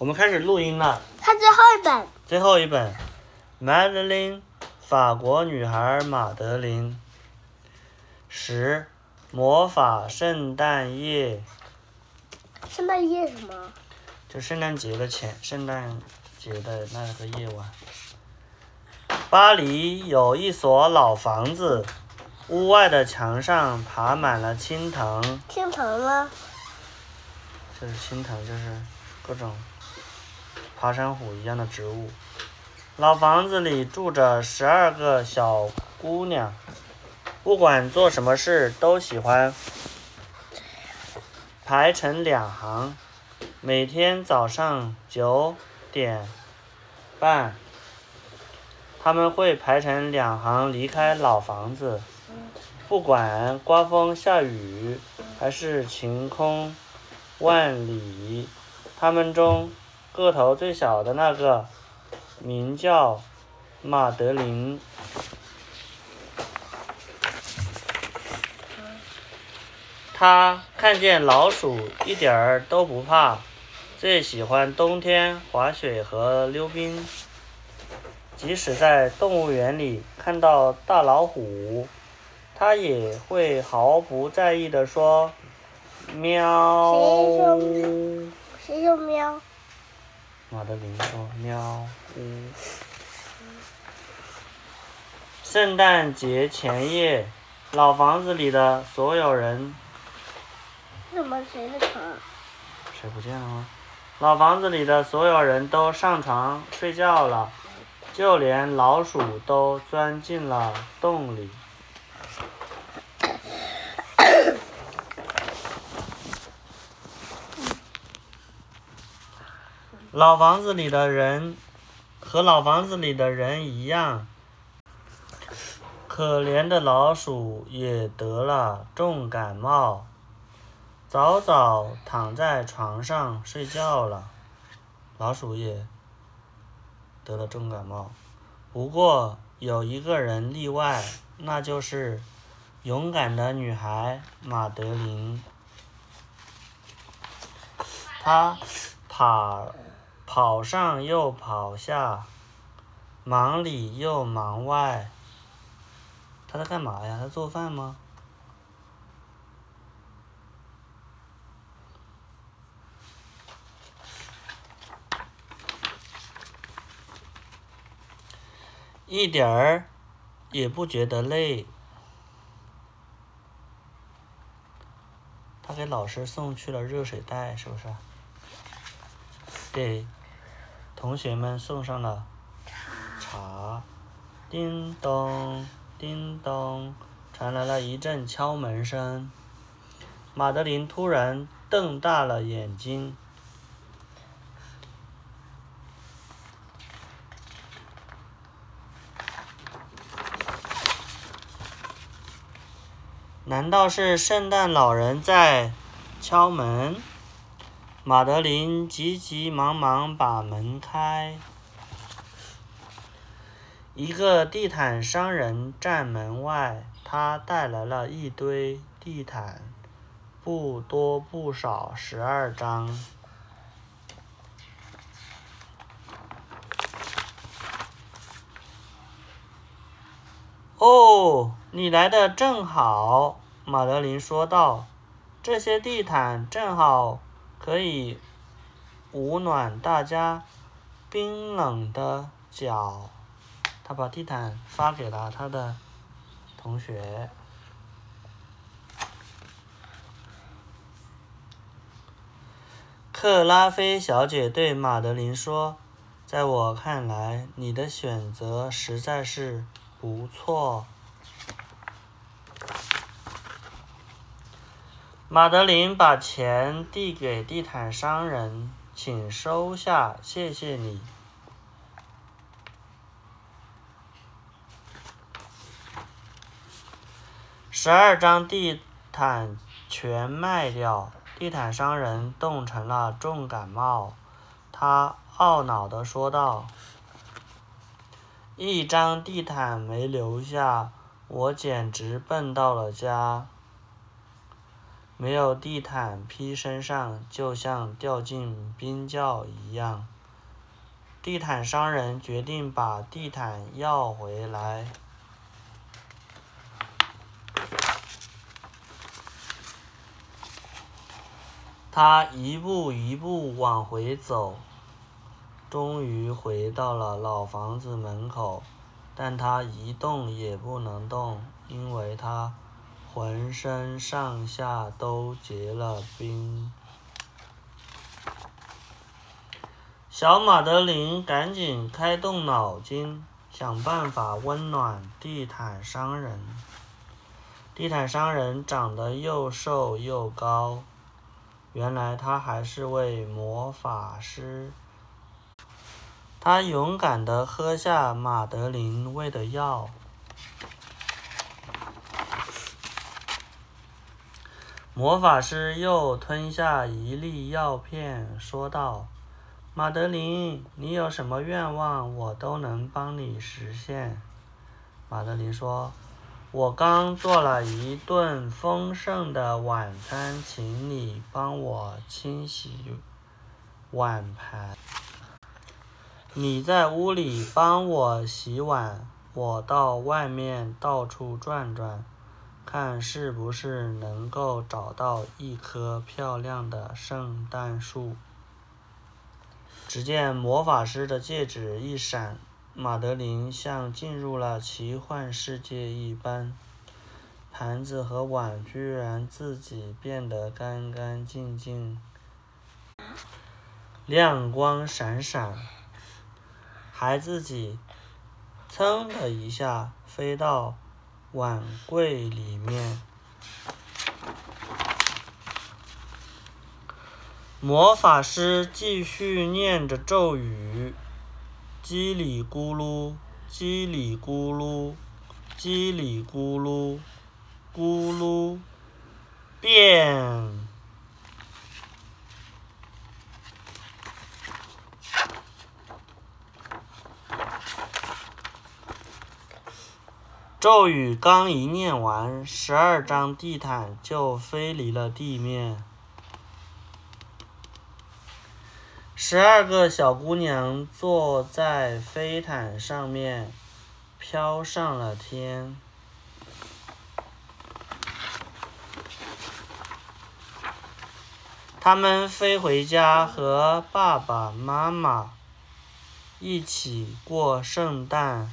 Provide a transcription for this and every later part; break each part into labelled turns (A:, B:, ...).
A: 我们开始录音了。
B: 看最后一本，
A: 最后一本，《Madeline》，法国女孩马德琳。十，魔法圣诞夜，
B: 圣诞夜什么？
A: 就圣诞节的前，圣诞节的那个夜晚。巴黎有一所老房子，屋外的墙上爬满了青藤，
B: 青藤吗？
A: 就是青藤，就是各种爬山虎一样的植物。老房子里住着十二个小姑娘，不管做什么事都喜欢排成两行。每天早上九点半，他们会排成两行离开老房子，不管刮风下雨还是晴空万里。他们中个头最小的那个名叫马德琳。他看见老鼠一点儿都不怕，最喜欢冬天滑雪和溜冰。即使在动物园里看到大老虎，他也会毫不在意地说：“喵。”
B: 谁说喵？
A: 马德琳说：“喵。”呜。圣诞节前夜，老房子里的所有人
B: 怎么谁的床？
A: 谁不见了吗？老房子里的所有人都上床睡觉了，就连老鼠都钻进了洞里。老房子里的人和老房子里的人一样，可怜的老鼠也得了重感冒。早早躺在床上睡觉了，老鼠也得了重感冒。不过有一个人例外，那就是勇敢的女孩马德琳。她跑跑上又跑下，忙里又忙外。他在干嘛呀？在做饭吗？一点儿也不觉得累。他给老师送去了热水袋，是不是？给同学们送上了茶。叮咚，叮咚，传来了一阵敲门声。马德琳突然瞪大了眼睛。难道是圣诞老人在敲门？马德琳急急忙忙把门开。一个地毯商人站门外，他带来了一堆地毯，不多不少，十二张。哦，你来的正好，马德琳说道。这些地毯正好可以捂暖大家冰冷的脚。他把地毯发给了他的同学。克拉菲小姐对马德琳说：“在我看来，你的选择实在是……”不错，马德琳把钱递给地毯商人，请收下，谢谢你。十二张地毯全卖掉，地毯商人冻成了重感冒，他懊恼地说道。一张地毯没留下，我简直笨到了家。没有地毯披身上，就像掉进冰窖一样。地毯商人决定把地毯要回来。他一步一步往回走，终于回到了老房子门口，但他一动也不能动，因为他浑身上下都结了冰。小马德琳赶紧开动脑筋，想办法温暖地毯商人。地毯商人长得又瘦又高，原来他还是位魔法师。他勇敢地喝下马德琳喂的药。魔法师又吞下一粒药片，说道。马德琳，你有什么愿望，我都能帮你实现。马德琳说：“我刚做了一顿丰盛的晚餐，请你帮我清洗碗盘。你在屋里帮我洗碗，我到外面到处转转，看是不是能够找到一棵漂亮的圣诞树。”只见魔法师的戒指一闪，马德琳像进入了奇幻世界一般，盘子和碗居然自己变得干干净净，亮光闪闪，还自己噌的一下飞到碗柜里面。魔法师继续念着咒语：“叽里咕噜，叽里咕噜，叽里咕噜，咕噜，变！”咒语刚一念完，十二张地毯就飞离了地面。十二个小姑娘坐在飞毯上面，飘上了天。她们飞回家，和爸爸妈妈一起过圣诞，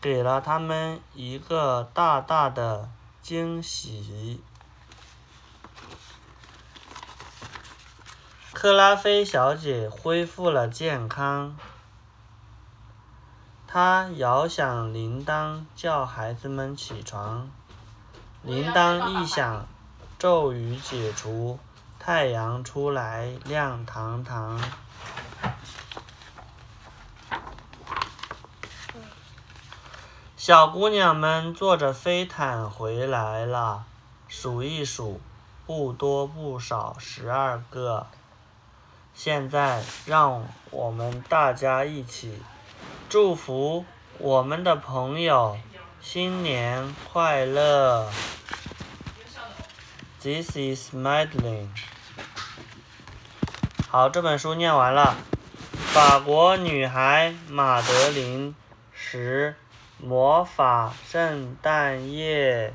A: 给了他们一个大大的惊喜。克拉菲小姐恢复了健康，她摇响铃铛叫孩子们起床。铃铛一响，咒语解除，太阳出来，亮堂堂。小姑娘们坐着飞毯回来了，数一数，不多不少，十二个。现在，让我们大家一起祝福我们的朋友新年快乐。This is Madeline。好，这本书念完了。法国女孩马德琳十魔法圣诞夜。